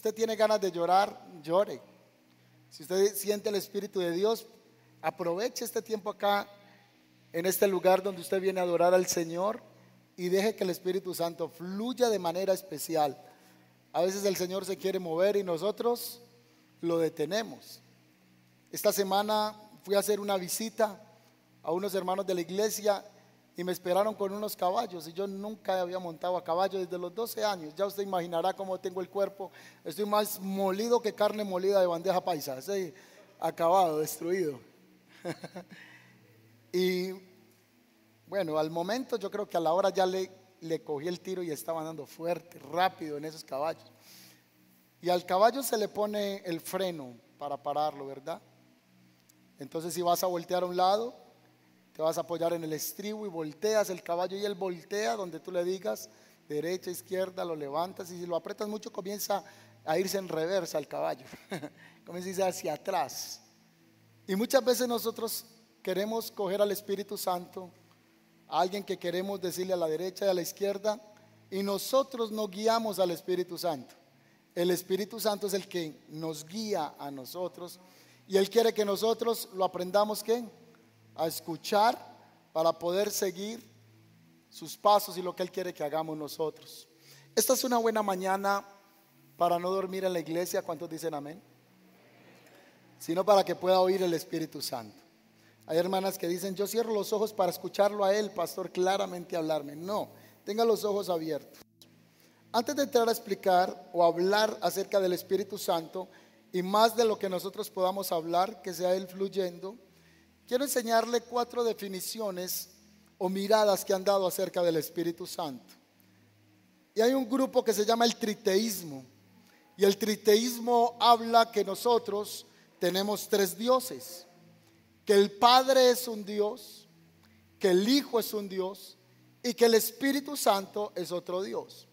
usted tiene ganas de llorar, llore. Si usted siente el Espíritu de Dios, aproveche este tiempo acá, en este lugar donde usted viene a adorar al Señor y deje que el Espíritu Santo fluya de manera especial. A veces el Señor se quiere mover y nosotros lo detenemos. Esta semana fui a hacer una visita a unos hermanos de la iglesia y me esperaron con unos caballos y yo nunca había montado a caballo desde los 12 años. Ya usted imaginará cómo tengo el cuerpo. Estoy más molido que carne molida de bandeja paisa. Estoy acabado, destruido. y bueno, al momento yo creo que a la hora ya le, le cogí el tiro y estaba andando fuerte, rápido en esos caballos. Y al caballo se le pone el freno para pararlo, ¿verdad? Entonces si vas a voltear a un lado, te vas a apoyar en el estribo y volteas el caballo y él voltea donde tú le digas derecha, izquierda, lo levantas y si lo apretas mucho comienza a irse en reversa el caballo, comienza a irse hacia atrás. Y muchas veces nosotros queremos coger al Espíritu Santo, a alguien que queremos decirle a la derecha y a la izquierda, y nosotros no guiamos al Espíritu Santo. El Espíritu Santo es el que nos guía a nosotros y Él quiere que nosotros lo aprendamos ¿qué? A escuchar para poder seguir sus pasos y lo que Él quiere que hagamos nosotros. Esta es una buena mañana para no dormir en la iglesia, ¿cuántos dicen amén? Sino para que pueda oír el Espíritu Santo. Hay hermanas que dicen, yo cierro los ojos para escucharlo a Él, pastor, claramente hablarme. No, tenga los ojos abiertos. Antes de entrar a explicar o hablar acerca del Espíritu Santo, y más de lo que nosotros podamos hablar, que sea Él fluyendo, quiero enseñarle cuatro definiciones o miradas que han dado acerca del Espíritu Santo. Y hay un grupo que se llama el triteísmo. Y el triteísmo habla que nosotros tenemos tres dioses. Que el Padre es un Dios, que el Hijo es un Dios y que el Espíritu Santo es otro Dios.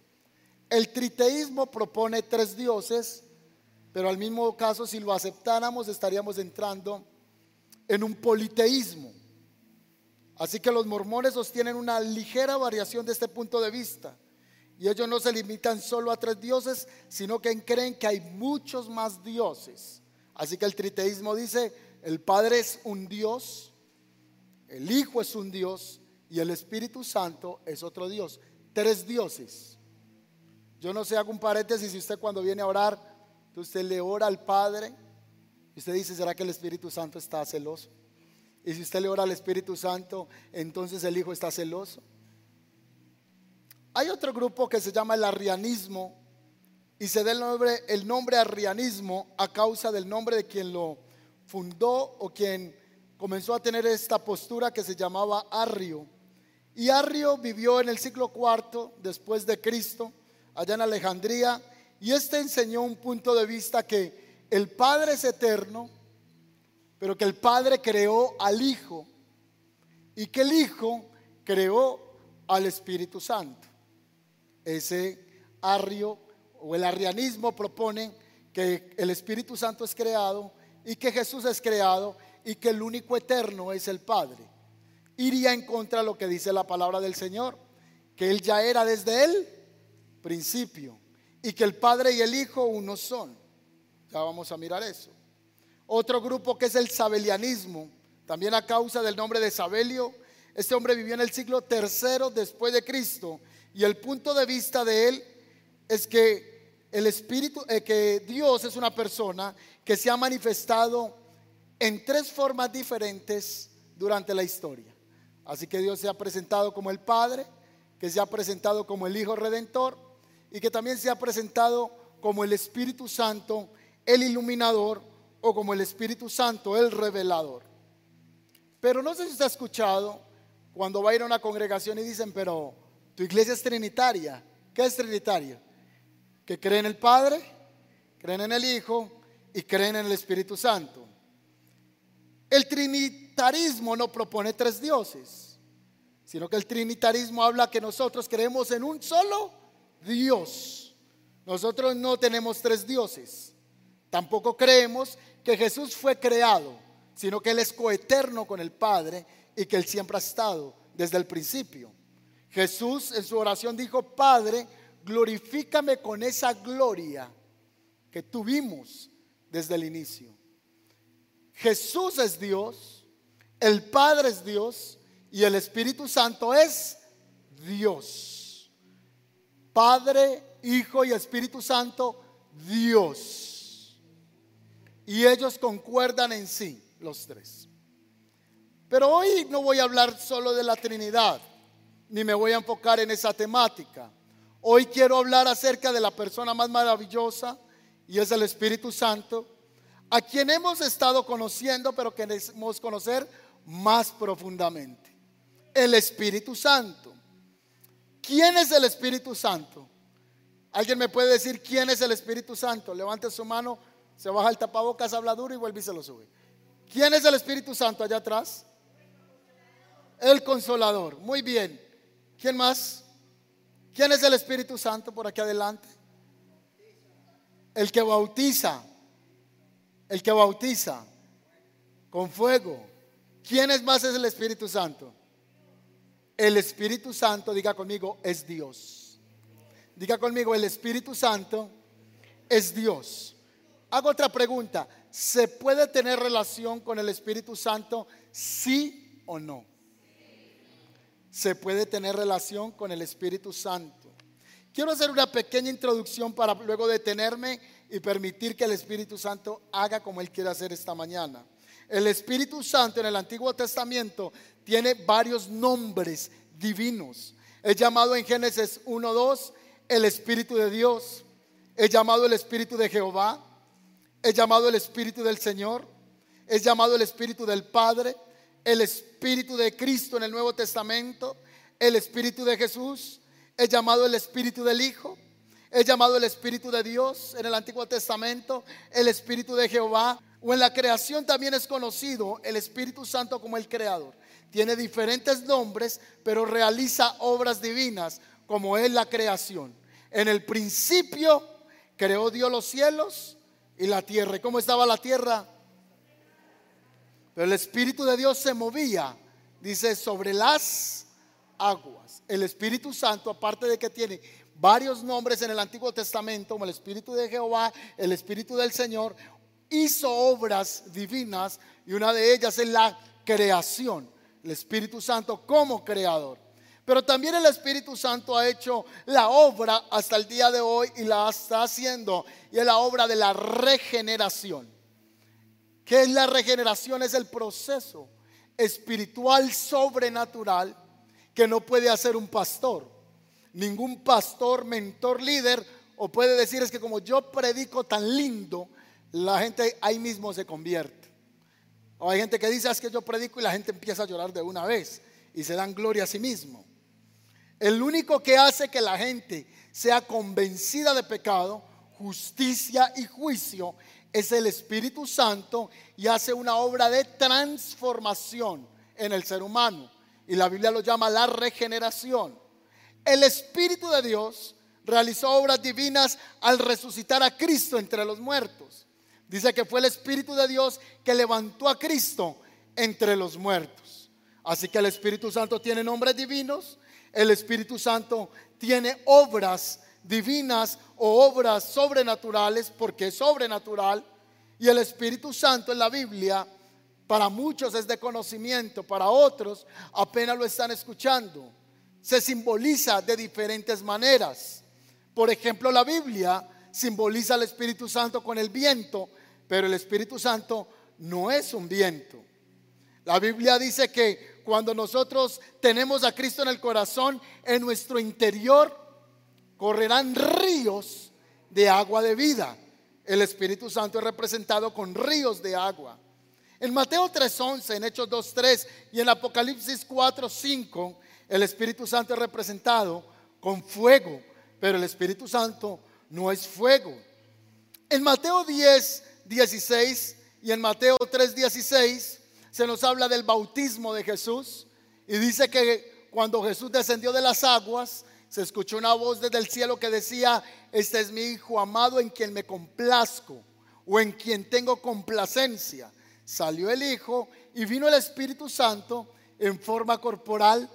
El triteísmo propone tres dioses pero al mismo caso, si lo aceptáramos, estaríamos entrando en un politeísmo. Así que los mormones sostienen una ligera variación de este punto de vista. Y ellos no se limitan solo a tres dioses, sino que creen que hay muchos más dioses. Así que el triteísmo dice, el Padre es un Dios, el Hijo es un Dios y el Espíritu Santo es otro Dios. Tres dioses. Yo no sé, hago un paréntesis si usted cuando viene a orar usted le ora al Padre y usted dice, ¿será que el Espíritu Santo está celoso? Y si usted le ora al Espíritu Santo, entonces el Hijo está celoso. Hay otro grupo que se llama el arrianismo y se da el nombre, el nombre arrianismo a causa del nombre de quien lo fundó o quien comenzó a tener esta postura que se llamaba Arrio. Y Arrio vivió en el siglo IV después de Cristo, allá en Alejandría, y este enseñó un punto de vista que el Padre es eterno, pero que el Padre creó al Hijo y que el Hijo creó al Espíritu Santo. Ese arrio o el arrianismo propone que el Espíritu Santo es creado y que Jesús es creado y que el único eterno es el Padre. Iría en contra de lo que dice la palabra del Señor, que Él ya era desde el principio y que el Padre y el Hijo uno son. Ya vamos a mirar eso. Otro grupo que es el sabelianismo, también a causa del nombre de Sabelio. Este hombre vivió en el siglo tercero después de Cristo y el punto de vista de él es que el Espíritu, eh, que Dios es una persona que se ha manifestado en tres formas diferentes durante la historia. Así que Dios se ha presentado como el Padre, que se ha presentado como el Hijo Redentor y que también se ha presentado como el Espíritu Santo, el iluminador o como el Espíritu Santo, el revelador. Pero no sé si usted ha escuchado cuando va a ir a una congregación y dicen, pero tu iglesia es trinitaria. ¿Qué es trinitaria? Que creen en el Padre, creen en el Hijo y creen en el Espíritu Santo. El trinitarismo no propone tres dioses, sino que el trinitarismo habla que nosotros creemos en un solo Dios. Nosotros no tenemos tres dioses. Tampoco creemos que Jesús fue creado, sino que Él es coeterno con el Padre y que Él siempre ha estado desde el principio. Jesús en su oración dijo, Padre, glorifícame con esa gloria que tuvimos desde el inicio. Jesús es Dios, el Padre es Dios y el Espíritu Santo es Dios. Padre, Hijo y Espíritu Santo, Dios. Y ellos concuerdan en sí, los tres. Pero hoy no voy a hablar solo de la Trinidad, ni me voy a enfocar en esa temática. Hoy quiero hablar acerca de la persona más maravillosa y es el Espíritu Santo, a quien hemos estado conociendo, pero queremos conocer más profundamente. El Espíritu Santo. ¿Quién es el Espíritu Santo? ¿Alguien me puede decir quién es el Espíritu Santo? Levante su mano, se baja el tapabocas, habla duro y vuelve y se lo sube. ¿Quién es el Espíritu Santo allá atrás? El consolador. Muy bien. ¿Quién más? ¿Quién es el Espíritu Santo por aquí adelante? El que bautiza. El que bautiza con fuego. ¿Quién es más es el Espíritu Santo? El Espíritu Santo, diga conmigo, es Dios. Diga conmigo, el Espíritu Santo es Dios. Hago otra pregunta. ¿Se puede tener relación con el Espíritu Santo sí o no? Se puede tener relación con el Espíritu Santo. Quiero hacer una pequeña introducción para luego detenerme y permitir que el Espíritu Santo haga como Él quiere hacer esta mañana. El Espíritu Santo en el Antiguo Testamento tiene varios nombres divinos. Es llamado en Génesis 1.2 el Espíritu de Dios. Es llamado el Espíritu de Jehová. Es llamado el Espíritu del Señor. Es llamado el Espíritu del Padre. El Espíritu de Cristo en el Nuevo Testamento. El Espíritu de Jesús es llamado el Espíritu del Hijo, es llamado el Espíritu de Dios en el Antiguo Testamento, el Espíritu de Jehová, o en la creación también es conocido el Espíritu Santo como el Creador. Tiene diferentes nombres, pero realiza obras divinas como es la creación. En el principio creó Dios los cielos y la tierra. ¿Y cómo estaba la tierra? Pero el Espíritu de Dios se movía, dice, sobre las aguas. El Espíritu Santo, aparte de que tiene varios nombres en el Antiguo Testamento, como el Espíritu de Jehová, el Espíritu del Señor, hizo obras divinas y una de ellas es la creación. El Espíritu Santo como creador. Pero también el Espíritu Santo ha hecho la obra hasta el día de hoy y la está haciendo. Y es la obra de la regeneración. ¿Qué es la regeneración? Es el proceso espiritual sobrenatural que no puede hacer un pastor. Ningún pastor, mentor, líder, o puede decir es que como yo predico tan lindo, la gente ahí mismo se convierte. O hay gente que dice es que yo predico y la gente empieza a llorar de una vez y se dan gloria a sí mismo. El único que hace que la gente sea convencida de pecado, justicia y juicio es el Espíritu Santo y hace una obra de transformación en el ser humano y la Biblia lo llama la regeneración. El Espíritu de Dios realizó obras divinas al resucitar a Cristo entre los muertos. Dice que fue el Espíritu de Dios que levantó a Cristo entre los muertos. Así que el Espíritu Santo tiene nombres divinos, el Espíritu Santo tiene obras divinas o obras sobrenaturales porque es sobrenatural y el Espíritu Santo en la Biblia para muchos es de conocimiento, para otros apenas lo están escuchando. Se simboliza de diferentes maneras. Por ejemplo, la Biblia simboliza al Espíritu Santo con el viento, pero el Espíritu Santo no es un viento. La Biblia dice que cuando nosotros tenemos a Cristo en el corazón, en nuestro interior correrán ríos de agua de vida. El Espíritu Santo es representado con ríos de agua. En Mateo 3:11, en Hechos 2:3 y en Apocalipsis 4:5, el Espíritu Santo es representado con fuego, pero el Espíritu Santo no es fuego. En Mateo 10, 16 y en Mateo 3, 16 se nos habla del bautismo de Jesús y dice que cuando Jesús descendió de las aguas, se escuchó una voz desde el cielo que decía, este es mi Hijo amado en quien me complazco o en quien tengo complacencia salió el Hijo y vino el Espíritu Santo en forma corporal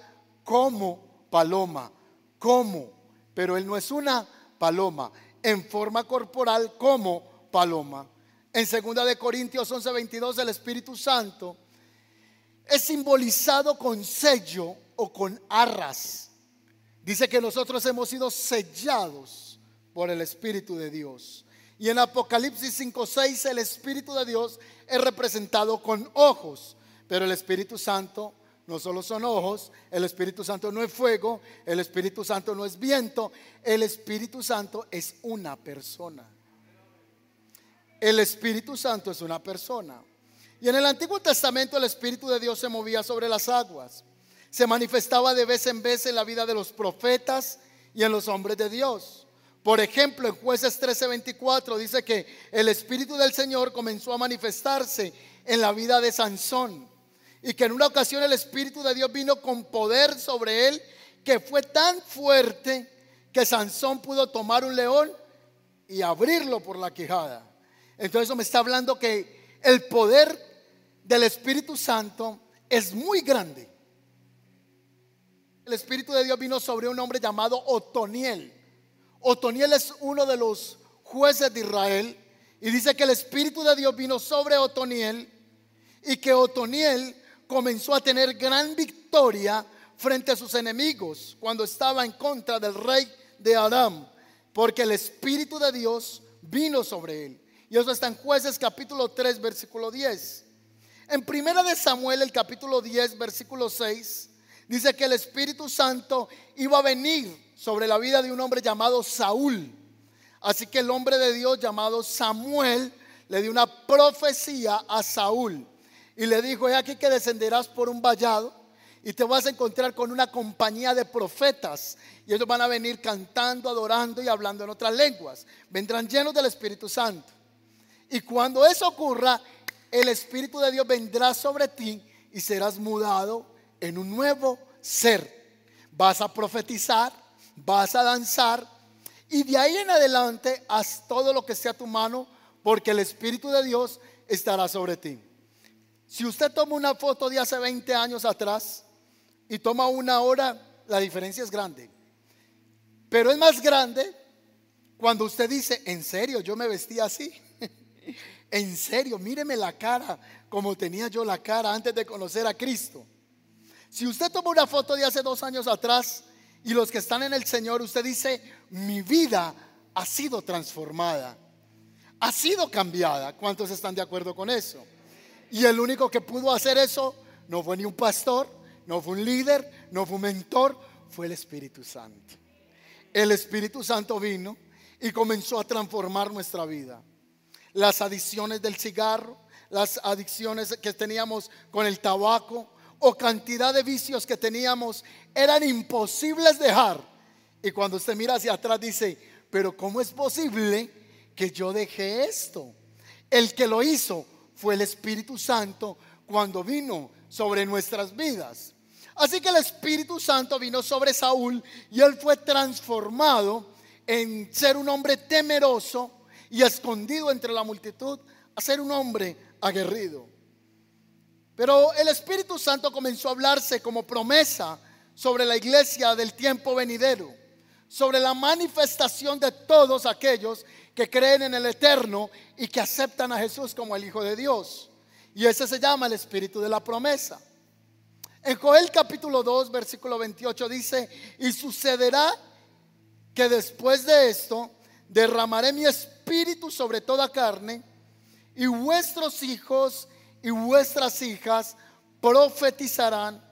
como paloma. Como, pero Él no es una paloma, en forma corporal como paloma. En 2 de Corintios 11:22 el Espíritu Santo es simbolizado con sello o con arras. Dice que nosotros hemos sido sellados por el Espíritu de Dios. Y en Apocalipsis 5:6 el Espíritu de Dios es representado con ojos, pero el Espíritu Santo no solo son ojos, el Espíritu Santo no es fuego, el Espíritu Santo no es viento, el Espíritu Santo es una persona. El Espíritu Santo es una persona. Y en el Antiguo Testamento el Espíritu de Dios se movía sobre las aguas. Se manifestaba de vez en vez en la vida de los profetas y en los hombres de Dios. Por ejemplo, en jueces 13:24 dice que el Espíritu del Señor comenzó a manifestarse en la vida de Sansón y que en una ocasión el Espíritu de Dios vino con poder sobre él, que fue tan fuerte que Sansón pudo tomar un león y abrirlo por la quijada. Entonces eso me está hablando que el poder del Espíritu Santo es muy grande. El Espíritu de Dios vino sobre un hombre llamado Otoniel. Otoniel es uno de los jueces de Israel y dice que el Espíritu de Dios vino sobre Otoniel y que Otoniel comenzó a tener gran victoria frente a sus enemigos cuando estaba en contra del rey de Aram, porque el Espíritu de Dios vino sobre él. Y eso está en jueces capítulo 3, versículo 10. En primera de Samuel, el capítulo 10, versículo 6, dice que el Espíritu Santo iba a venir sobre la vida de un hombre llamado Saúl. Así que el hombre de Dios llamado Samuel le dio una profecía a Saúl y le dijo, he aquí que descenderás por un vallado y te vas a encontrar con una compañía de profetas y ellos van a venir cantando, adorando y hablando en otras lenguas. Vendrán llenos del Espíritu Santo. Y cuando eso ocurra, el Espíritu de Dios vendrá sobre ti y serás mudado en un nuevo ser. Vas a profetizar, vas a danzar y de ahí en adelante haz todo lo que sea tu mano porque el Espíritu de Dios estará sobre ti. Si usted toma una foto de hace 20 años atrás y toma una hora, la diferencia es grande. Pero es más grande cuando usted dice, en serio, yo me vestía así. en serio, míreme la cara como tenía yo la cara antes de conocer a Cristo. Si usted toma una foto de hace dos años atrás y los que están en el Señor, usted dice, mi vida ha sido transformada, ha sido cambiada. ¿Cuántos están de acuerdo con eso? Y el único que pudo hacer eso no fue ni un pastor, no fue un líder, no fue un mentor, fue el Espíritu Santo. El Espíritu Santo vino y comenzó a transformar nuestra vida. Las adicciones del cigarro, las adicciones que teníamos con el tabaco o cantidad de vicios que teníamos eran imposibles dejar. Y cuando usted mira hacia atrás dice, pero ¿cómo es posible que yo dejé esto? El que lo hizo fue el Espíritu Santo cuando vino sobre nuestras vidas. Así que el Espíritu Santo vino sobre Saúl y él fue transformado en ser un hombre temeroso y escondido entre la multitud a ser un hombre aguerrido. Pero el Espíritu Santo comenzó a hablarse como promesa sobre la iglesia del tiempo venidero, sobre la manifestación de todos aquellos que creen en el eterno y que aceptan a Jesús como el Hijo de Dios. Y ese se llama el Espíritu de la promesa. En Joel capítulo 2, versículo 28 dice, y sucederá que después de esto derramaré mi espíritu sobre toda carne, y vuestros hijos y vuestras hijas profetizarán,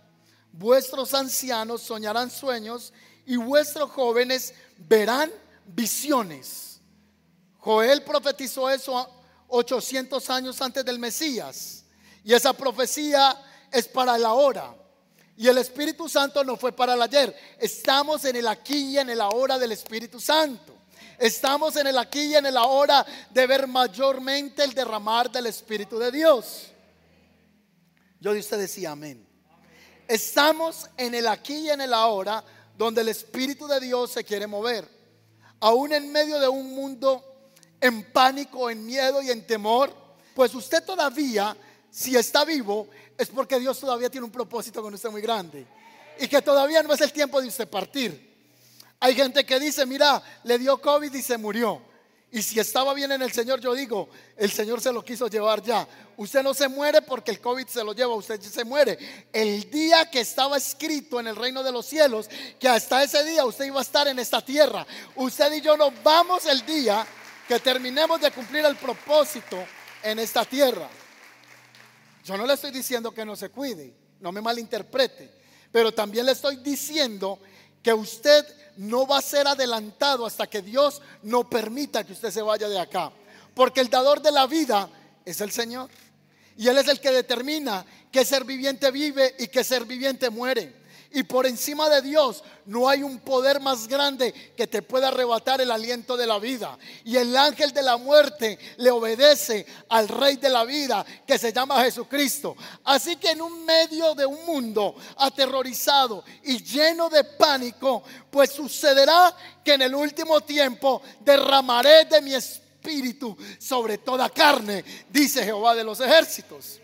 vuestros ancianos soñarán sueños, y vuestros jóvenes verán visiones. Joel profetizó eso 800 años antes del Mesías. Y esa profecía es para la hora. Y el Espíritu Santo no fue para el ayer. Estamos en el aquí y en el ahora del Espíritu Santo. Estamos en el aquí y en el ahora de ver mayormente el derramar del Espíritu de Dios. Yo de usted decía amén. Estamos en el aquí y en el ahora donde el Espíritu de Dios se quiere mover. Aún en medio de un mundo en pánico, en miedo y en temor, pues usted todavía, si está vivo, es porque Dios todavía tiene un propósito con usted muy grande. Y que todavía no es el tiempo de usted partir. Hay gente que dice, mira, le dio COVID y se murió. Y si estaba bien en el Señor, yo digo, el Señor se lo quiso llevar ya. Usted no se muere porque el COVID se lo lleva, usted se muere. El día que estaba escrito en el reino de los cielos, que hasta ese día usted iba a estar en esta tierra. Usted y yo nos vamos el día que terminemos de cumplir el propósito en esta tierra. Yo no le estoy diciendo que no se cuide, no me malinterprete, pero también le estoy diciendo que usted no va a ser adelantado hasta que Dios no permita que usted se vaya de acá. Porque el dador de la vida es el Señor. Y Él es el que determina qué ser viviente vive y qué ser viviente muere. Y por encima de Dios no hay un poder más grande que te pueda arrebatar el aliento de la vida. Y el ángel de la muerte le obedece al rey de la vida que se llama Jesucristo. Así que en un medio de un mundo aterrorizado y lleno de pánico, pues sucederá que en el último tiempo derramaré de mi espíritu sobre toda carne, dice Jehová de los ejércitos.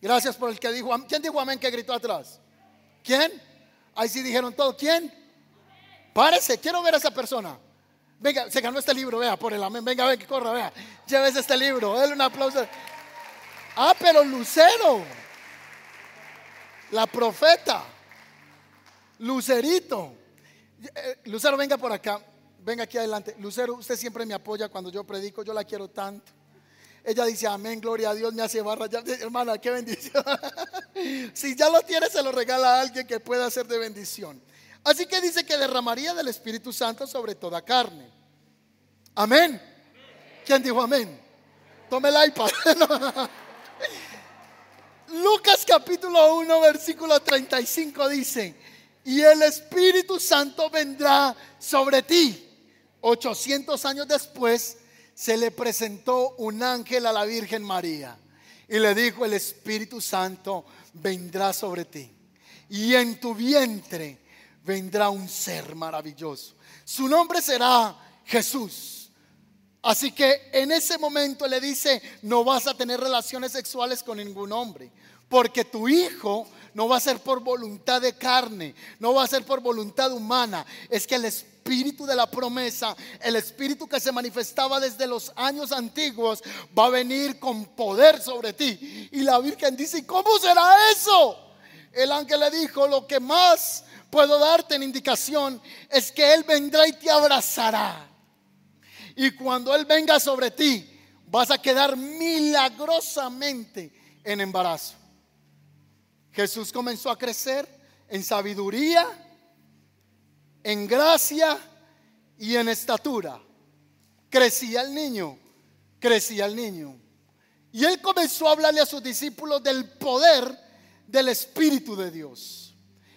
Gracias por el que dijo, ¿quién dijo amén que gritó atrás? ¿Quién? Ahí sí dijeron todo. ¿Quién? Párese, quiero ver a esa persona. Venga, se ganó este libro, vea, por el amén. Venga, venga, que corra, vea. Llévese este libro, déle un aplauso. Ah, pero Lucero, la profeta, Lucerito. Eh, Lucero, venga por acá, venga aquí adelante. Lucero, usted siempre me apoya cuando yo predico, yo la quiero tanto. Ella dice, amén, gloria a Dios, me hace barra. Ya, hermana, qué bendición. si ya lo tiene, se lo regala a alguien que pueda ser de bendición. Así que dice que derramaría del Espíritu Santo sobre toda carne. Amén. ¿Quién dijo amén? Tome el iPad. Lucas capítulo 1, versículo 35 dice, y el Espíritu Santo vendrá sobre ti. 800 años después se le presentó un ángel a la Virgen María y le dijo, el Espíritu Santo vendrá sobre ti y en tu vientre vendrá un ser maravilloso. Su nombre será Jesús. Así que en ese momento le dice, no vas a tener relaciones sexuales con ningún hombre, porque tu hijo no va a ser por voluntad de carne, no va a ser por voluntad humana, es que el Espíritu espíritu de la promesa, el espíritu que se manifestaba desde los años antiguos, va a venir con poder sobre ti. Y la Virgen dice, ¿cómo será eso? El ángel le dijo, lo que más puedo darte en indicación es que Él vendrá y te abrazará. Y cuando Él venga sobre ti, vas a quedar milagrosamente en embarazo. Jesús comenzó a crecer en sabiduría, en gracia y en estatura. Crecía el niño, crecía el niño. Y él comenzó a hablarle a sus discípulos del poder del Espíritu de Dios.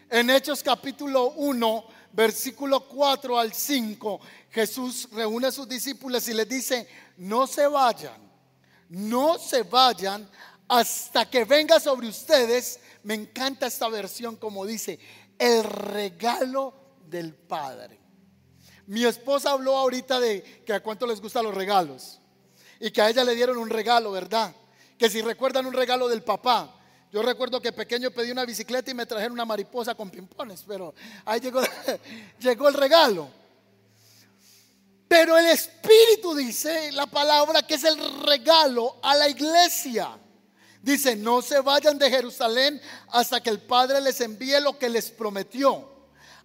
En Hechos capítulo 1, versículo 4 al 5, Jesús reúne a sus discípulos y les dice, no se vayan, no se vayan hasta que venga sobre ustedes. Me encanta esta versión como dice, el regalo del Padre. Mi esposa habló ahorita de que a cuánto les gustan los regalos y que a ella le dieron un regalo, ¿verdad? Que si recuerdan un regalo del papá. Yo recuerdo que pequeño pedí una bicicleta y me trajeron una mariposa con pimpones, pero ahí llegó, llegó el regalo. Pero el Espíritu dice la palabra que es el regalo a la iglesia. Dice, no se vayan de Jerusalén hasta que el Padre les envíe lo que les prometió.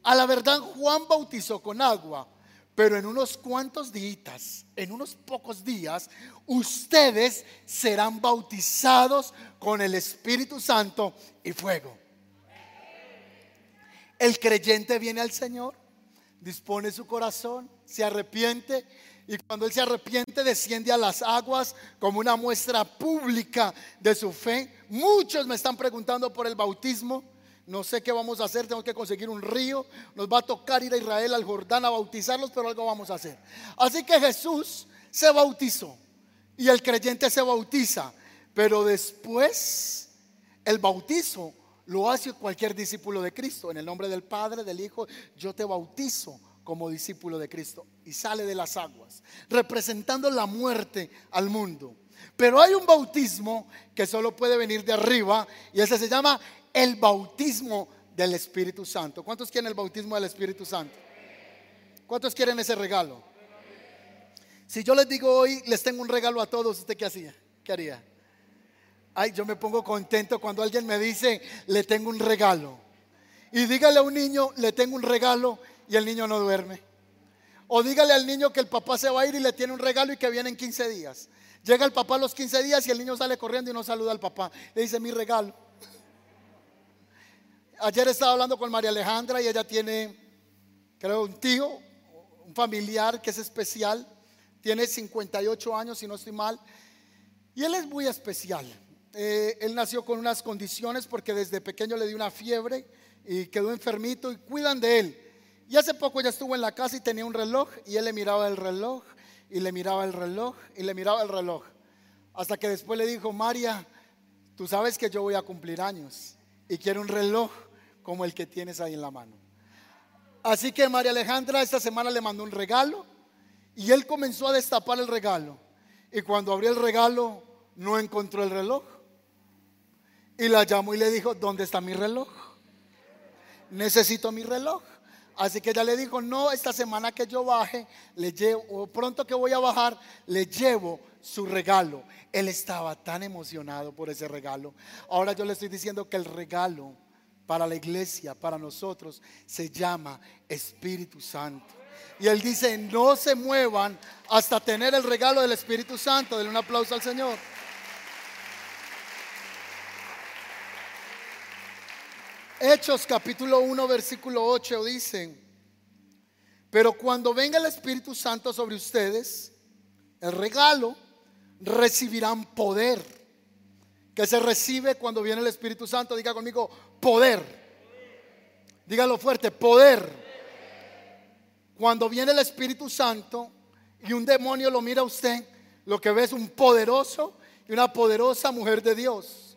A la verdad, Juan bautizó con agua, pero en unos cuantos días, en unos pocos días, ustedes serán bautizados con el Espíritu Santo y fuego. El creyente viene al Señor, dispone su corazón, se arrepiente y cuando Él se arrepiente desciende a las aguas como una muestra pública de su fe. Muchos me están preguntando por el bautismo. No sé qué vamos a hacer, tengo que conseguir un río. Nos va a tocar ir a Israel, al Jordán, a bautizarlos, pero algo vamos a hacer. Así que Jesús se bautizó y el creyente se bautiza. Pero después el bautizo lo hace cualquier discípulo de Cristo. En el nombre del Padre, del Hijo, yo te bautizo como discípulo de Cristo. Y sale de las aguas, representando la muerte al mundo. Pero hay un bautismo que solo puede venir de arriba y ese se llama el bautismo del Espíritu Santo. ¿Cuántos quieren el bautismo del Espíritu Santo? ¿Cuántos quieren ese regalo? Si yo les digo hoy, les tengo un regalo a todos, ¿usted qué hacía? ¿Qué haría? Ay, yo me pongo contento cuando alguien me dice, le tengo un regalo. Y dígale a un niño, le tengo un regalo y el niño no duerme. O dígale al niño que el papá se va a ir y le tiene un regalo y que viene en 15 días. Llega el papá a los 15 días y el niño sale corriendo y no saluda al papá. Le dice, mi regalo. Ayer estaba hablando con María Alejandra y ella tiene, creo, un tío, un familiar que es especial. Tiene 58 años, si no estoy mal. Y él es muy especial. Eh, él nació con unas condiciones porque desde pequeño le dio una fiebre y quedó enfermito y cuidan de él. Y hace poco ya estuvo en la casa y tenía un reloj y él le miraba el reloj y le miraba el reloj y le miraba el reloj. Hasta que después le dijo, María, tú sabes que yo voy a cumplir años y quiero un reloj como el que tienes ahí en la mano. Así que María Alejandra esta semana le mandó un regalo y él comenzó a destapar el regalo. Y cuando abrió el regalo no encontró el reloj. Y la llamó y le dijo, ¿dónde está mi reloj? Necesito mi reloj. Así que ella le dijo, no, esta semana que yo baje, le llevo, o pronto que voy a bajar, le llevo su regalo. Él estaba tan emocionado por ese regalo. Ahora yo le estoy diciendo que el regalo para la iglesia, para nosotros, se llama Espíritu Santo. Y él dice, no se muevan hasta tener el regalo del Espíritu Santo. Denle un aplauso al Señor. Hechos capítulo 1 versículo 8 dicen, pero cuando venga el Espíritu Santo sobre ustedes, el regalo, recibirán poder. Que se recibe cuando viene el Espíritu Santo, diga conmigo, poder. Dígalo fuerte, poder. Cuando viene el Espíritu Santo y un demonio lo mira a usted, lo que ve es un poderoso y una poderosa mujer de Dios.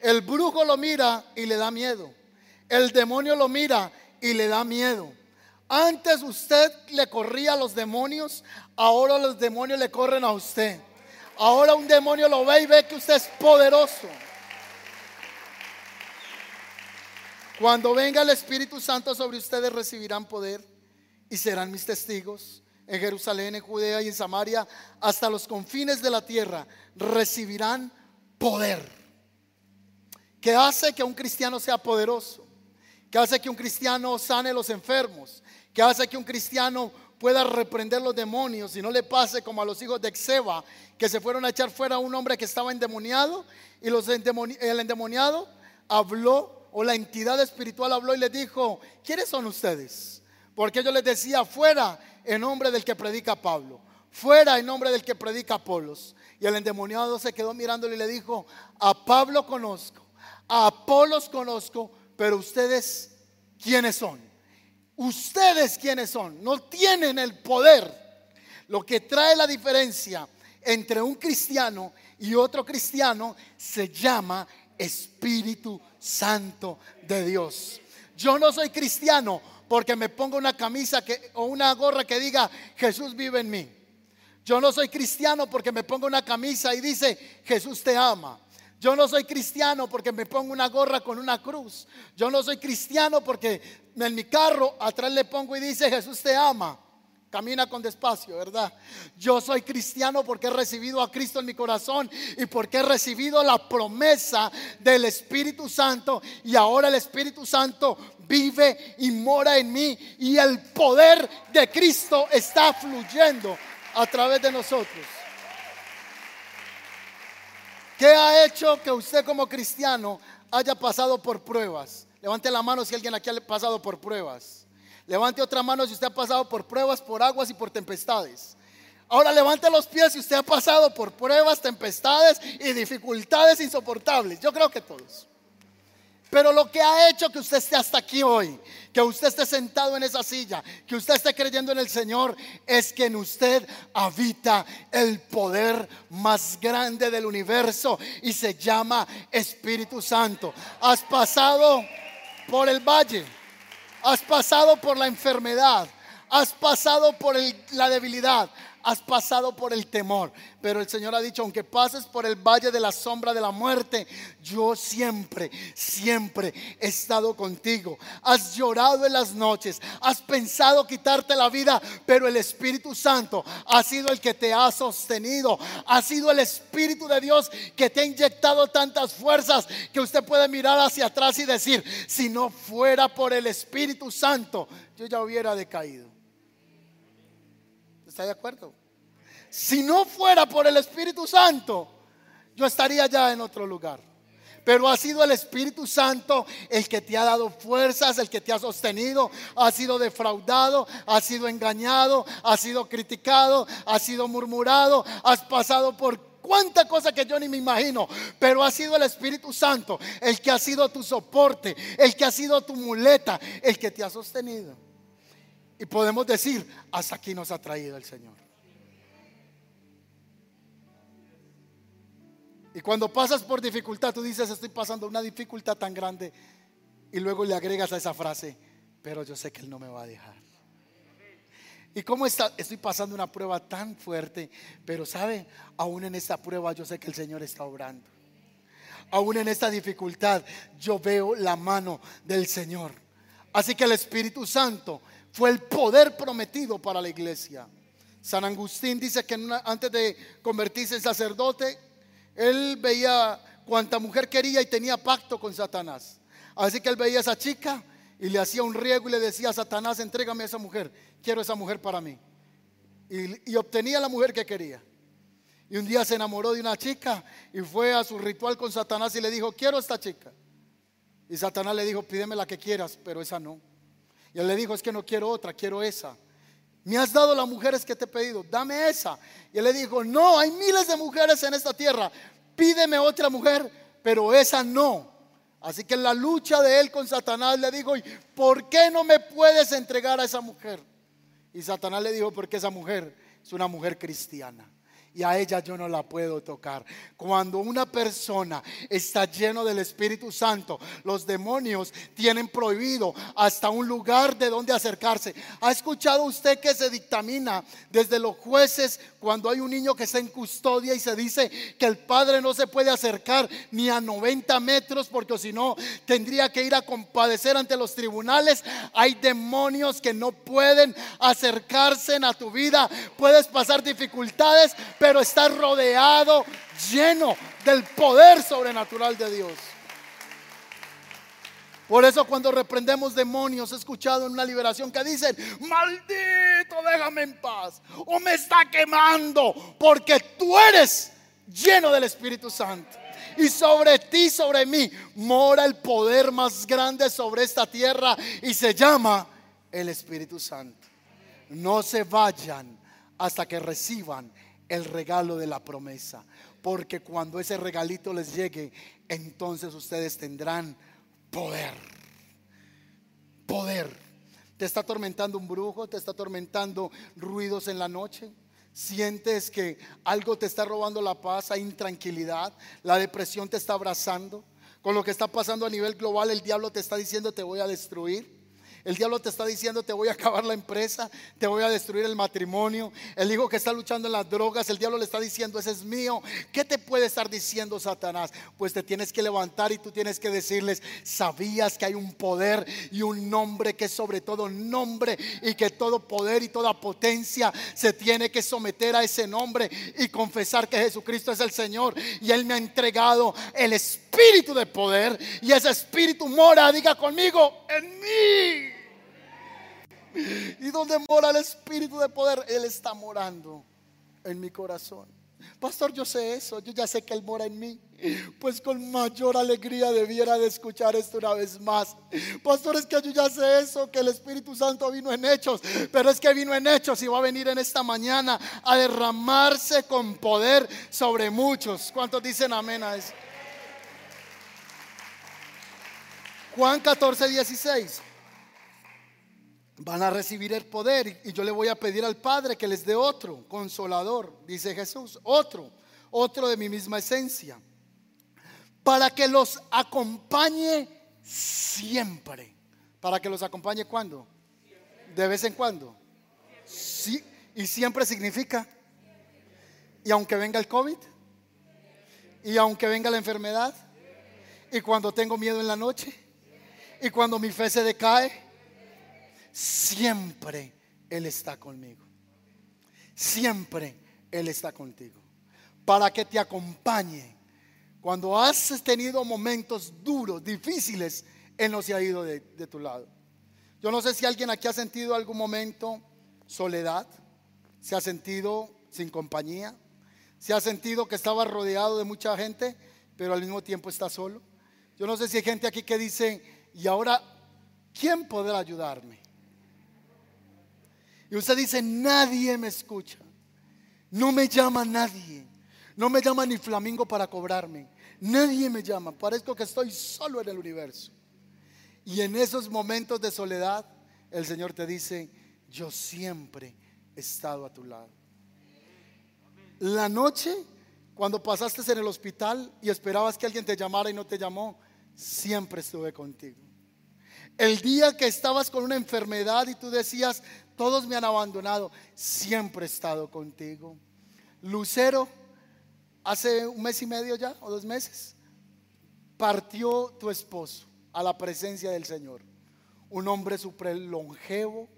El brujo lo mira y le da miedo. El demonio lo mira y le da miedo. Antes usted le corría a los demonios, ahora los demonios le corren a usted. Ahora un demonio lo ve y ve que usted es poderoso. Cuando venga el Espíritu Santo sobre ustedes recibirán poder y serán mis testigos en Jerusalén, en Judea y en Samaria, hasta los confines de la tierra. Recibirán poder. ¿Qué hace que un cristiano sea poderoso? que hace que un cristiano sane los enfermos, que hace que un cristiano pueda reprender los demonios y no le pase como a los hijos de Exeba, que se fueron a echar fuera a un hombre que estaba endemoniado y los el endemoniado habló o la entidad espiritual habló y les dijo, ¿quiénes son ustedes? Porque yo les decía, fuera en nombre del que predica Pablo, fuera en nombre del que predica Apolos. Y el endemoniado se quedó mirándole y le dijo, a Pablo conozco, a Apolos conozco, pero ustedes, ¿quiénes son? Ustedes, ¿quiénes son? No tienen el poder. Lo que trae la diferencia entre un cristiano y otro cristiano se llama Espíritu Santo de Dios. Yo no soy cristiano porque me pongo una camisa que, o una gorra que diga Jesús vive en mí. Yo no soy cristiano porque me pongo una camisa y dice Jesús te ama. Yo no soy cristiano porque me pongo una gorra con una cruz. Yo no soy cristiano porque en mi carro atrás le pongo y dice Jesús te ama. Camina con despacio, ¿verdad? Yo soy cristiano porque he recibido a Cristo en mi corazón y porque he recibido la promesa del Espíritu Santo y ahora el Espíritu Santo vive y mora en mí y el poder de Cristo está fluyendo a través de nosotros. ¿Qué ha hecho que usted como cristiano haya pasado por pruebas? Levante la mano si alguien aquí ha pasado por pruebas. Levante otra mano si usted ha pasado por pruebas, por aguas y por tempestades. Ahora levante los pies si usted ha pasado por pruebas, tempestades y dificultades insoportables. Yo creo que todos. Pero lo que ha hecho que usted esté hasta aquí hoy, que usted esté sentado en esa silla, que usted esté creyendo en el Señor, es que en usted habita el poder más grande del universo y se llama Espíritu Santo. Has pasado por el valle, has pasado por la enfermedad, has pasado por la debilidad, has pasado por el temor, pero el Señor ha dicho, aunque pases por el valle de la sombra de la muerte, yo siempre, siempre he estado contigo. Has llorado en las noches, has pensado quitarte la vida, pero el Espíritu Santo ha sido el que te ha sostenido, ha sido el Espíritu de Dios que te ha inyectado tantas fuerzas que usted puede mirar hacia atrás y decir, si no fuera por el Espíritu Santo, yo ya hubiera decaído. ¿Está de acuerdo? Si no fuera por el Espíritu Santo, yo estaría ya en otro lugar. Pero ha sido el Espíritu Santo el que te ha dado fuerzas, el que te ha sostenido, ha sido defraudado, ha sido engañado, ha sido criticado, ha sido murmurado, has pasado por cuánta cosa que yo ni me imagino, pero ha sido el Espíritu Santo el que ha sido tu soporte, el que ha sido tu muleta, el que te ha sostenido. Y podemos decir, hasta aquí nos ha traído el Señor. Y cuando pasas por dificultad, tú dices, estoy pasando una dificultad tan grande. Y luego le agregas a esa frase, pero yo sé que Él no me va a dejar. ¿Y cómo está? Estoy pasando una prueba tan fuerte, pero sabe, aún en esta prueba yo sé que el Señor está obrando. Aún en esta dificultad yo veo la mano del Señor. Así que el Espíritu Santo fue el poder prometido para la iglesia. San Agustín dice que antes de convertirse en sacerdote, él veía cuanta mujer quería y tenía pacto con Satanás. Así que él veía a esa chica y le hacía un riego y le decía a Satanás, entrégame a esa mujer, quiero esa mujer para mí. Y, y obtenía la mujer que quería. Y un día se enamoró de una chica y fue a su ritual con Satanás y le dijo, quiero esta chica. Y Satanás le dijo, pídeme la que quieras, pero esa no. Y él le dijo, es que no quiero otra, quiero esa. Me has dado las mujeres que te he pedido, dame esa. Y él le dijo, no, hay miles de mujeres en esta tierra, pídeme otra mujer, pero esa no. Así que en la lucha de él con Satanás le dijo, ¿por qué no me puedes entregar a esa mujer? Y Satanás le dijo, porque esa mujer es una mujer cristiana y a ella yo no la puedo tocar. Cuando una persona está lleno del Espíritu Santo, los demonios tienen prohibido hasta un lugar de donde acercarse. ¿Ha escuchado usted que se dictamina desde los jueces cuando hay un niño que está en custodia y se dice que el padre no se puede acercar ni a 90 metros porque si no tendría que ir a compadecer ante los tribunales? Hay demonios que no pueden acercarse a tu vida. Puedes pasar dificultades pero está rodeado, lleno del poder sobrenatural de Dios. Por eso cuando reprendemos demonios, he escuchado en una liberación que dicen, maldito, déjame en paz, o me está quemando, porque tú eres lleno del Espíritu Santo. Y sobre ti, sobre mí, mora el poder más grande sobre esta tierra y se llama el Espíritu Santo. No se vayan hasta que reciban el regalo de la promesa. Porque cuando ese regalito les llegue, entonces ustedes tendrán poder. Poder. Te está atormentando un brujo, te está atormentando ruidos en la noche. Sientes que algo te está robando la paz, hay intranquilidad, la depresión te está abrazando. Con lo que está pasando a nivel global, el diablo te está diciendo te voy a destruir. El diablo te está diciendo, te voy a acabar la empresa, te voy a destruir el matrimonio. El hijo que está luchando en las drogas, el diablo le está diciendo, ese es mío. ¿Qué te puede estar diciendo Satanás? Pues te tienes que levantar y tú tienes que decirles, sabías que hay un poder y un nombre que es sobre todo nombre y que todo poder y toda potencia se tiene que someter a ese nombre y confesar que Jesucristo es el Señor y Él me ha entregado el espíritu de poder y ese espíritu mora, diga conmigo, en mí. Y donde mora el Espíritu de poder, Él está morando en mi corazón. Pastor, yo sé eso, yo ya sé que Él mora en mí. Pues con mayor alegría debiera de escuchar esto una vez más. Pastor, es que yo ya sé eso, que el Espíritu Santo vino en hechos, pero es que vino en hechos y va a venir en esta mañana a derramarse con poder sobre muchos. ¿Cuántos dicen amén a eso? Juan 14, 16 van a recibir el poder y yo le voy a pedir al Padre que les dé otro, consolador, dice Jesús, otro, otro de mi misma esencia, para que los acompañe siempre. ¿Para que los acompañe cuando? De vez en cuando. Sí, Y siempre significa. Y aunque venga el COVID. Y aunque venga la enfermedad. Y cuando tengo miedo en la noche. Y cuando mi fe se decae. Siempre Él está conmigo. Siempre Él está contigo. Para que te acompañe. Cuando has tenido momentos duros, difíciles, Él no se ha ido de, tu lado. Yo no sé si alguien aquí ha sentido algún momento soledad, se ha sentido sin compañía, se ha sentido que estaba rodeado de mucha gente, pero al mismo tiempo está solo. Yo no sé si hay gente aquí que dice, y ahora, ¿quién podrá ayudarme? Y usted dice, nadie me escucha, no me llama nadie, no me llama ni Flamingo para cobrarme, nadie me llama, parezco que estoy solo en el universo. Y en esos momentos de soledad, el Señor te dice, yo siempre he estado a tu lado. La noche, cuando pasaste en el hospital y esperabas que alguien te llamara y no te llamó, siempre estuve contigo. El día que estabas con una enfermedad y tú decías, todos me han abandonado, siempre he estado contigo. Lucero, hace un mes y medio ya, o dos meses, partió tu esposo a la presencia del Señor. Un hombre super longevo,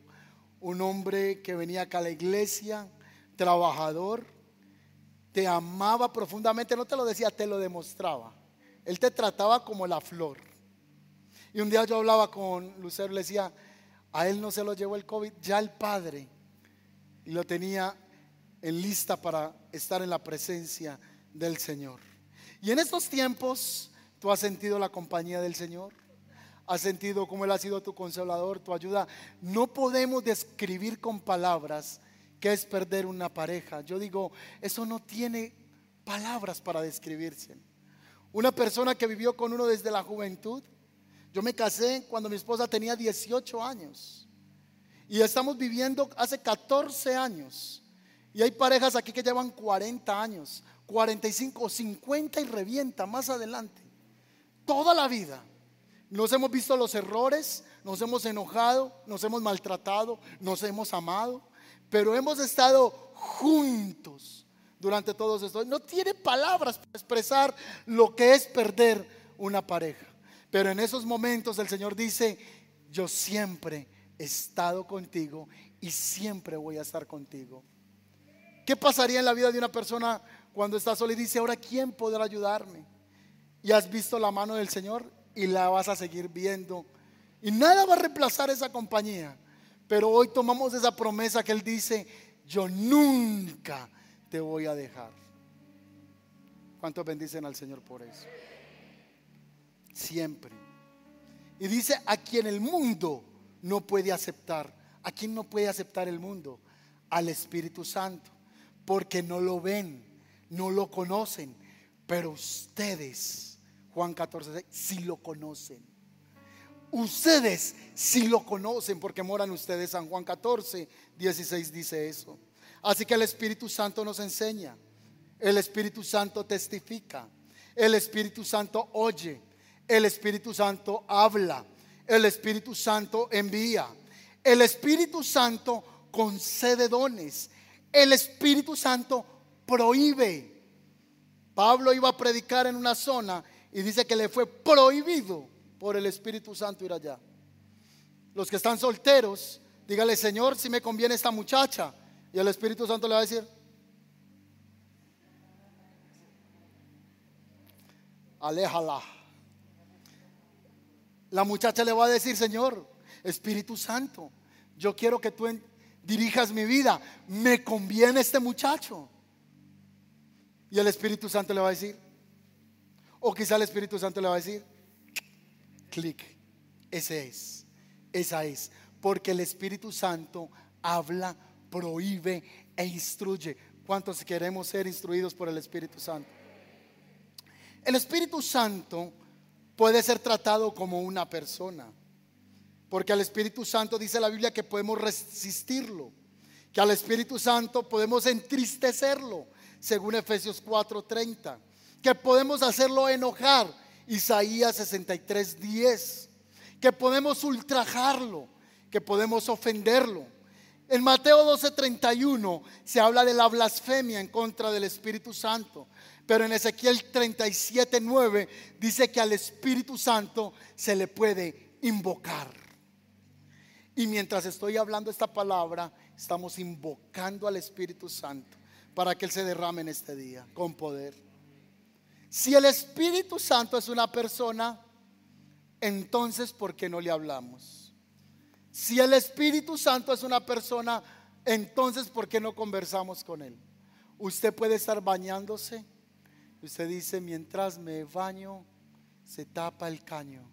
un hombre que venía acá a la iglesia, trabajador, te amaba profundamente, no te lo decía, te lo demostraba. Él te trataba como la flor. Y un día yo hablaba con Lucero, le decía, a él no se lo llevó el COVID, ya el Padre lo tenía en lista para estar en la presencia del Señor. Y en estos tiempos, ¿tú has sentido la compañía del Señor? has sentido cómo Él ha sido tu consolador, tu ayuda. No podemos describir con palabras qué es perder una pareja. Yo digo, eso no tiene palabras para describirse. Una persona que vivió con uno desde la juventud. Yo me casé cuando mi esposa tenía 18 años. Y estamos viviendo hace 14 años. Y hay parejas aquí que llevan 40 años, 45 50 y revienta más adelante. Toda la vida. Nos hemos visto los errores, nos hemos enojado, nos hemos maltratado, nos hemos amado, pero hemos estado juntos durante todos estos. No tiene palabras para expresar lo que es perder una pareja. Pero en esos momentos el Señor dice, yo siempre he estado contigo y siempre voy a estar contigo. ¿Qué pasaría en la vida de una persona cuando está sola y dice, ahora quién podrá ayudarme? ¿Y has visto la mano del Señor? y la vas a seguir viendo. Y nada va a reemplazar esa compañía. Pero hoy tomamos esa promesa que Él dice, yo nunca te voy a dejar. ¿Cuántos bendicen al Señor por eso? Siempre. Y dice, a quien el mundo no puede aceptar. ¿A quien no puede aceptar el mundo? Al Espíritu Santo. Porque no lo ven, no lo conocen. Pero ustedes Juan 14, si lo conocen. Ustedes si lo conocen porque moran ustedes. San Juan 14, 16 dice eso. Así que el Espíritu Santo nos enseña. El Espíritu Santo testifica. El Espíritu Santo oye. El Espíritu Santo habla. El Espíritu Santo envía. El Espíritu Santo concede dones. El Espíritu Santo prohíbe. Pablo iba a predicar en una zona y dice que le fue prohibido por el Espíritu Santo ir allá. Los que están solteros, dígale, Señor, si me conviene esta muchacha. Y el Espíritu Santo le va a decir, aléjala. La muchacha le va a decir, Señor, Espíritu Santo, yo quiero que tú dirijas mi vida. Me conviene este muchacho. Y el Espíritu Santo le va a decir, o quizá el Espíritu Santo le va a decir, clic, ese es, esa es. Porque el Espíritu Santo habla, prohíbe e instruye. ¿Cuántos queremos ser instruidos por el Espíritu Santo? El Espíritu Santo puede ser tratado como una persona. Porque al Espíritu Santo dice la Biblia que podemos resistirlo. Que al Espíritu Santo podemos entristecerlo, según Efesios 4:30 que podemos hacerlo enojar, Isaías 63, 10, que podemos ultrajarlo, que podemos ofenderlo, En Mateo 12:31 se habla de la blasfemia en contra del Espíritu Santo. Pero en Ezequiel 37:9 dice que al Espíritu Santo se le puede invocar. Y mientras estoy hablando esta palabra, estamos invocando al Espíritu Santo para que Él se derrame en este día con poder. Si el Espíritu Santo es una persona, entonces ¿por qué no le hablamos? Si el Espíritu Santo es una persona, entonces ¿por qué no conversamos con Él? Usted puede estar bañándose. Usted dice, mientras me baño, se tapa el caño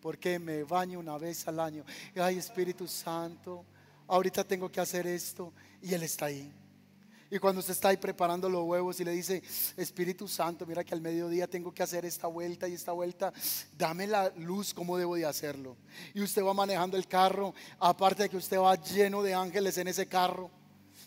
porque me baño una vez al año. Ay, Espíritu Santo, ahorita tengo que hacer esto y Él está ahí. Y cuando usted está ahí preparando los huevos y le dice, Espíritu Santo, mira que al mediodía tengo que hacer esta vuelta y esta vuelta, dame la luz, ¿cómo debo de hacerlo? Y usted va manejando el carro, aparte de que usted va lleno de ángeles en ese carro.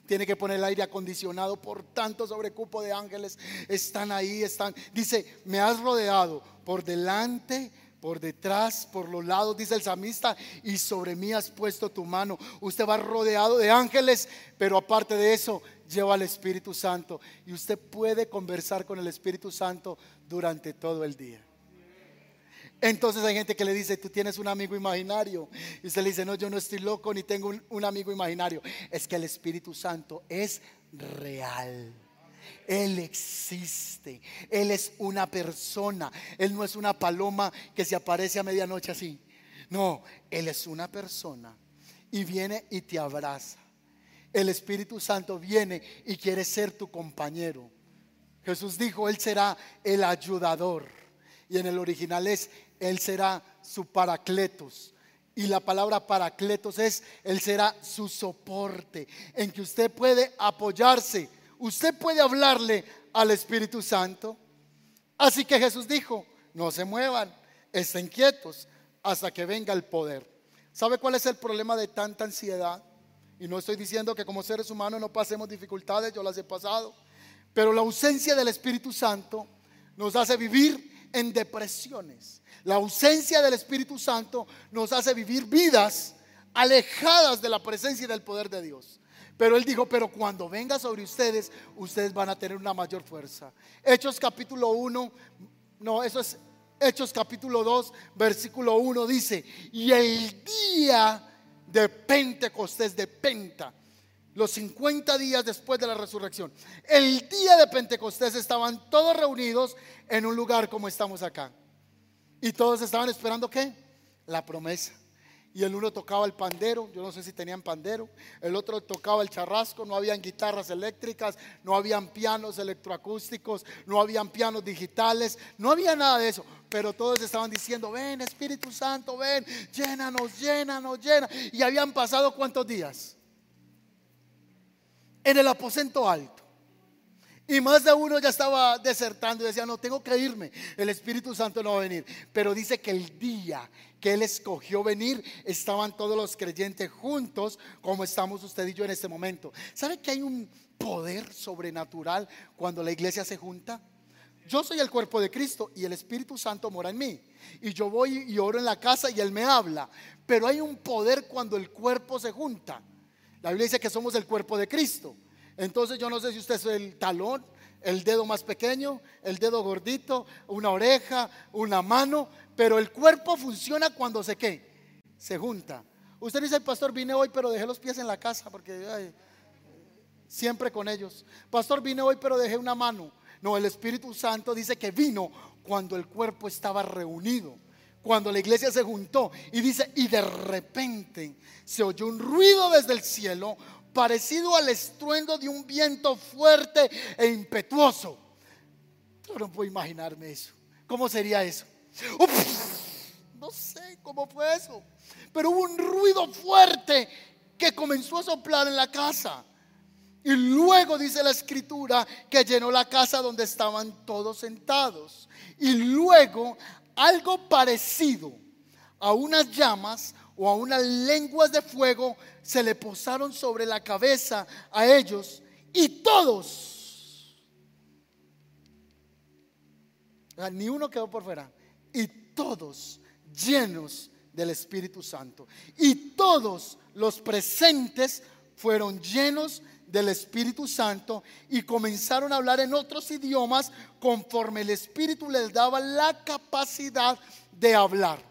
Tiene que poner el aire acondicionado por tanto sobrecupo de ángeles. Están ahí, están. Dice, me has rodeado por delante, por detrás, por los lados, dice el samista, y sobre mí has puesto tu mano. Usted va rodeado de ángeles, pero aparte de eso, lleva al Espíritu Santo. Y usted puede conversar con el Espíritu Santo durante todo el día. Entonces hay gente que le dice, tú tienes un amigo imaginario. Y usted le dice, no, yo no estoy loco ni tengo un, un amigo imaginario. Es que el Espíritu Santo es real. Él existe. Él es una persona. Él no es una paloma que se aparece a medianoche así. No, Él es una persona y viene y te abraza. El Espíritu Santo viene y quiere ser tu compañero. Jesús dijo, Él será el ayudador. Y en el original es, Él será su paracletos. Y la palabra paracletos es, Él será su soporte, en que usted puede apoyarse usted puede hablarle al Espíritu Santo. Así que Jesús dijo, no se muevan, estén quietos hasta que venga el poder. ¿Sabe cuál es el problema de tanta ansiedad? Y no estoy diciendo que como seres humanos no pasemos dificultades, yo las he pasado, pero la ausencia del Espíritu Santo nos hace vivir en depresiones. La ausencia del Espíritu Santo nos hace vivir vidas alejadas de la presencia y del poder de Dios. Pero él dijo, pero cuando venga sobre ustedes, ustedes van a tener una mayor fuerza. Hechos capítulo 1, no, eso es Hechos capítulo 2, versículo 1 dice, y el día de Pentecostés, de Penta, los 50 días después de la resurrección, el día de Pentecostés estaban todos reunidos en un lugar como estamos acá. Y todos estaban esperando qué? La promesa y el uno tocaba el pandero, yo no sé si tenían pandero, el otro tocaba el charrasco, no habían guitarras eléctricas, no habían pianos electroacústicos, no habían pianos digitales, no había nada de eso, pero todos estaban diciendo, ven Espíritu Santo, ven, llénanos, llénanos, llena. Y habían pasado cuántos días en el aposento alto. Y más de uno ya estaba desertando y decía, no, tengo que irme, el Espíritu Santo no va a venir. Pero dice que el día que Él escogió venir, estaban todos los creyentes juntos, como estamos usted y yo en este momento. ¿Sabe que hay un poder sobrenatural cuando la iglesia se junta? Yo soy el cuerpo de Cristo y el Espíritu Santo mora en mí. Y yo voy y oro en la casa y Él me habla. Pero hay un poder cuando el cuerpo se junta. La Biblia dice que somos el cuerpo de Cristo. Entonces yo no sé si usted es el talón, el dedo más pequeño, el dedo gordito, una oreja, una mano, pero el cuerpo funciona cuando se qué, se junta. Usted dice, pastor, vine hoy, pero dejé los pies en la casa porque siempre con ellos. Pastor, vine hoy, pero dejé una mano. No, el Espíritu Santo dice que vino cuando el cuerpo estaba reunido, cuando la iglesia se juntó. Y dice, y de repente se oyó un ruido desde el cielo parecido al estruendo de un viento fuerte e impetuoso. Yo no puedo imaginarme eso. ¿Cómo sería eso? no sé cómo fue eso. Pero hubo un ruido fuerte que comenzó a soplar en la casa. Y luego dice la escritura que llenó la casa donde estaban todos sentados. Y luego algo parecido a unas llamas o a unas lenguas de fuego se le posaron sobre la cabeza a ellos y todos, ni uno quedó por fuera, y todos llenos del Espíritu Santo. Y todos los presentes fueron llenos del Espíritu Santo y comenzaron a hablar en otros idiomas conforme el Espíritu les daba la capacidad de hablar.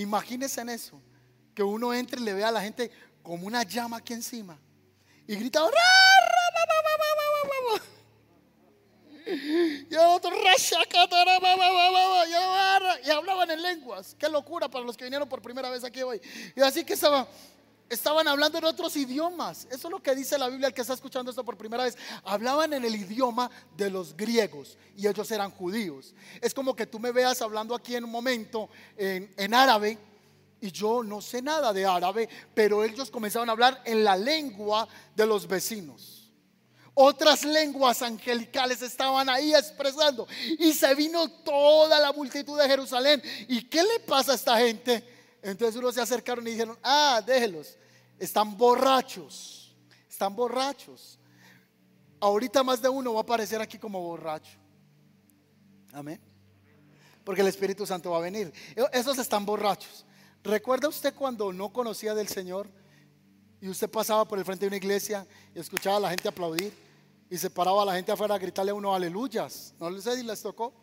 Imagínense en eso, que uno entre y le vea a la gente como una llama aquí encima y grita y otro y hablaban en lenguas. Qué locura para los que vinieron por primera vez aquí hoy. Y así que estaban, estaban hablando en otros idiomas. Eso es lo que dice la Biblia el que está escuchando esto por primera vez. Hablaban en el idioma de los griegos y ellos eran judíos. Es como que tú me veas hablando aquí en un momento en, en árabe y yo no sé nada de árabe, pero ellos comenzaron a hablar en la lengua de los vecinos. Otras lenguas angelicales estaban ahí expresando. Y se vino toda la multitud de Jerusalén. ¿Y qué le pasa a esta gente? Entonces uno se acercaron y dijeron, ah, déjelos. Están borrachos. Están borrachos. Ahorita más de uno va a aparecer aquí como borracho. Amén. Porque el Espíritu Santo va a venir. Esos están borrachos. ¿Recuerda usted cuando no conocía del Señor y usted pasaba por el frente de una iglesia y escuchaba a la gente aplaudir y se paraba a la gente afuera a gritarle a uno aleluyas? ¿No sé si les tocó?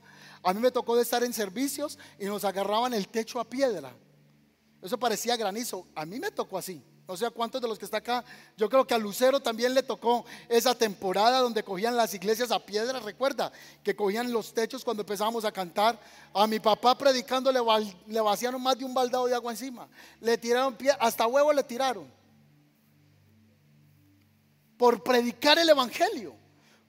A mí me tocó de estar en servicios y nos agarraban el techo a piedra. Eso parecía granizo. A mí me tocó así. No sé a cuántos de los que está acá. Yo creo que a Lucero también le tocó esa temporada donde cogían las iglesias a piedra. Recuerda que cogían los techos cuando empezábamos a cantar. A mi papá predicando le, vaciaron más de un baldado de agua encima. Le tiraron pie, hasta huevo le tiraron. Por predicar el evangelio.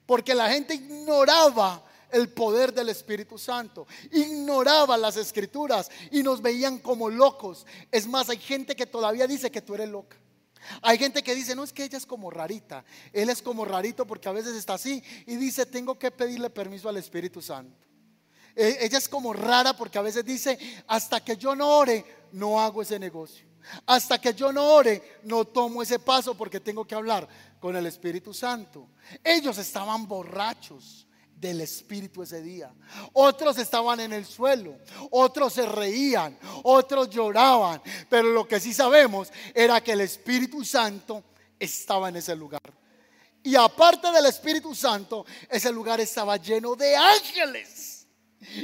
Porque la gente ignoraba el poder del Espíritu Santo, ignoraba las escrituras y nos veían como locos. Es más, hay gente que todavía dice que tú eres loca. Hay gente que dice, no es que ella es como rarita, él es como rarito porque a veces está así y dice, tengo que pedirle permiso al Espíritu Santo. E, ella es como rara porque a veces dice, hasta que yo no ore, no hago ese negocio. Hasta que yo no ore, no tomo ese paso porque tengo que hablar con el Espíritu Santo. Ellos estaban borrachos del Espíritu ese día. Otros estaban en el suelo, otros se reían, otros lloraban, pero lo que sí sabemos era que el Espíritu Santo estaba en ese lugar. Y aparte del Espíritu Santo, ese lugar estaba lleno de ángeles.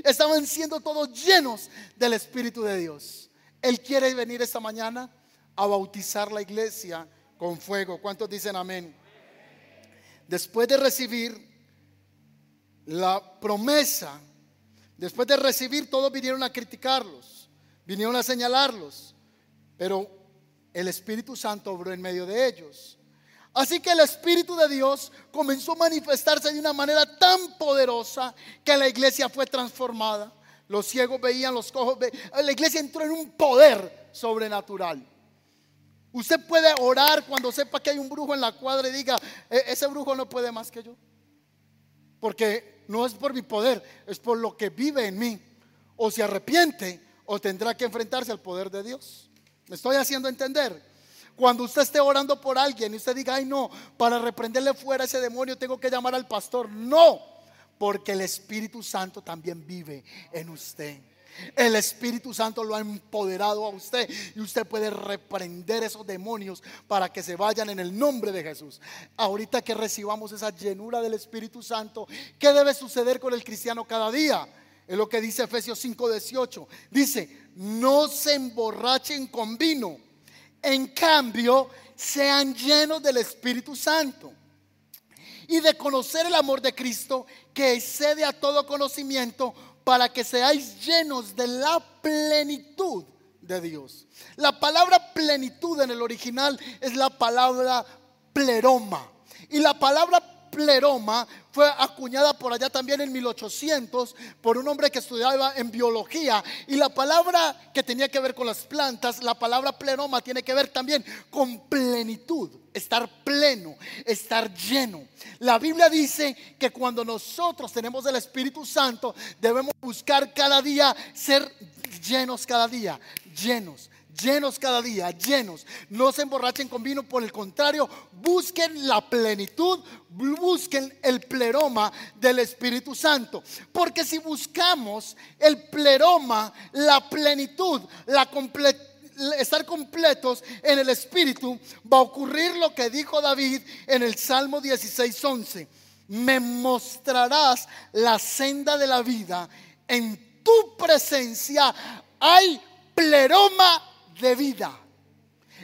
Estaban siendo todos llenos del Espíritu de Dios. Él quiere venir esta mañana a bautizar la iglesia con fuego. ¿Cuántos dicen amén? Después de recibir la promesa, después de recibir, todos vinieron a criticarlos, vinieron a señalarlos, pero el Espíritu Santo obró en medio de ellos. Así que el Espíritu de Dios comenzó a manifestarse de una manera tan poderosa que la iglesia fue transformada. Los ciegos veían, los cojos veían. La iglesia entró en un poder sobrenatural. Usted puede orar cuando sepa que hay un brujo en la cuadra y diga, e-, ese brujo no puede más que yo. Porque no es por mi poder, es por lo que vive en mí. O se arrepiente o tendrá que enfrentarse al poder de Dios. ¿Me estoy haciendo entender? Cuando usted esté orando por alguien y usted diga, ay no, para reprenderle fuera ese demonio tengo que llamar al pastor. No, porque el Espíritu Santo también vive en usted. El Espíritu Santo lo ha empoderado a usted y usted puede reprender esos demonios para que se vayan en el nombre de Jesús. Ahorita que recibamos esa llenura del Espíritu Santo, ¿qué debe suceder con el cristiano cada día? Es lo que dice Efesios 5:18. Dice, no se emborrachen con vino, en cambio, sean llenos del Espíritu Santo y de conocer el amor de Cristo que excede a todo conocimiento para que seáis llenos de la plenitud de Dios. La palabra plenitud en el original es la palabra pleroma. Y la palabra pleroma fue acuñada por allá también en 1800 por un hombre que estudiaba en biología. Y la palabra que tenía que ver con las plantas, la palabra pleroma tiene que ver también con plenitud, estar pleno, estar lleno. La Biblia dice que cuando nosotros tenemos el Espíritu Santo, debemos buscar cada día ser llenos cada día, llenos llenos cada día, llenos. No se emborrachen con vino, por el contrario, busquen la plenitud, busquen el pleroma del Espíritu Santo. Porque si buscamos el pleroma, la plenitud, la, estar completos en el Espíritu, va a ocurrir lo que dijo David en el Salmo 16:11. Me mostrarás la senda de la vida. En tu presencia hay pleroma de vida.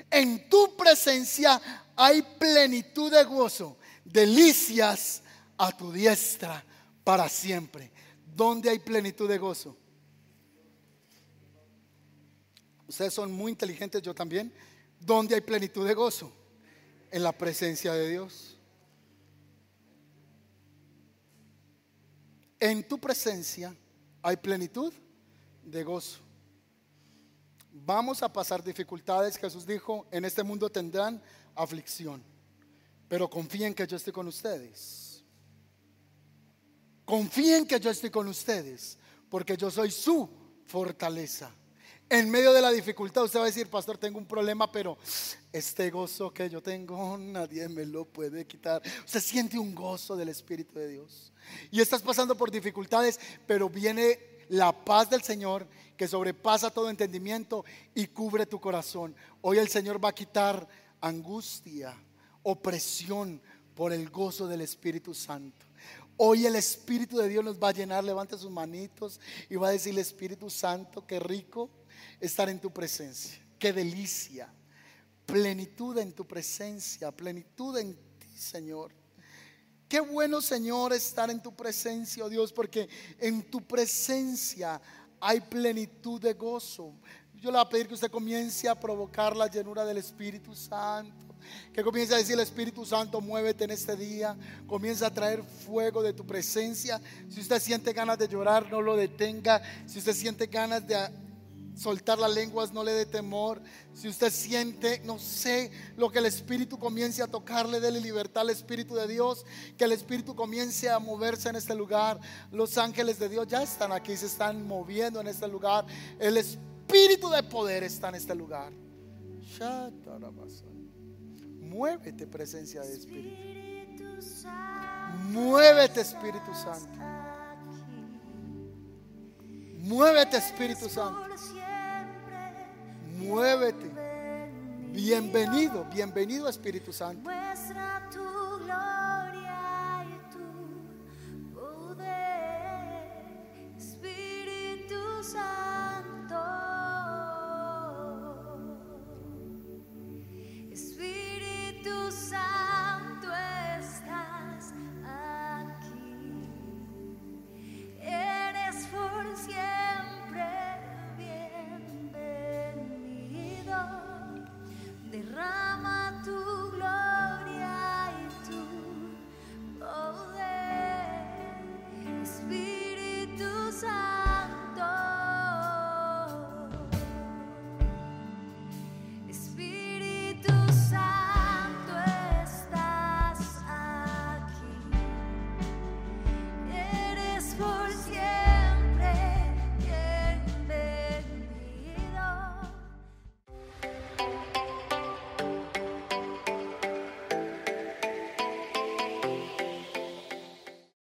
En tu presencia hay plenitud de gozo, delicias a tu diestra para siempre. ¿Dónde hay plenitud de gozo? Ustedes son muy inteligentes, yo también. ¿Dónde hay plenitud de gozo? En la presencia de Dios. En tu presencia hay plenitud de gozo. Vamos a pasar dificultades. Jesús dijo, en este mundo tendrán aflicción, pero confíen que yo estoy con ustedes. Confíen que yo estoy con ustedes, porque yo soy su fortaleza en medio de la dificultad usted va a decir, pastor, tengo un problema, pero este gozo que yo tengo, nadie me lo puede quitar. Usted siente un gozo del Espíritu de Dios. Y estás pasando por dificultades, pero viene la paz del Señor que sobrepasa todo entendimiento y cubre tu corazón. Hoy el Señor va a quitar angustia, opresión por el gozo del Espíritu Santo. Hoy el Espíritu de Dios nos va a llenar, levante sus manitos y va a decir, Espíritu Santo, qué rico estar en tu presencia. Qué delicia. Plenitud en tu presencia, plenitud en ti, Señor. Qué bueno, Señor, estar en tu presencia, oh Dios, porque en tu presencia hay plenitud de gozo. Yo le voy a pedir que usted comience a provocar la llenura del Espíritu Santo. Que comience a decir, el Espíritu Santo, muévete en este día. Comienza a traer fuego de tu presencia. Si usted siente ganas de llorar, no lo detenga. Si usted siente ganas de soltar las lenguas no le dé temor. Si usted siente, no sé, lo que el Espíritu comience a tocarle, déle libertad al Espíritu de Dios, que el Espíritu comience a moverse en este lugar. Los ángeles de Dios ya están aquí, se están moviendo en este lugar. El Espíritu de poder está en este lugar. Muévete, presencia de Espíritu. Muévete, Espíritu Santo. Muévete, Espíritu Santo. Muévete. Bienvenido, bienvenido Espíritu Santo.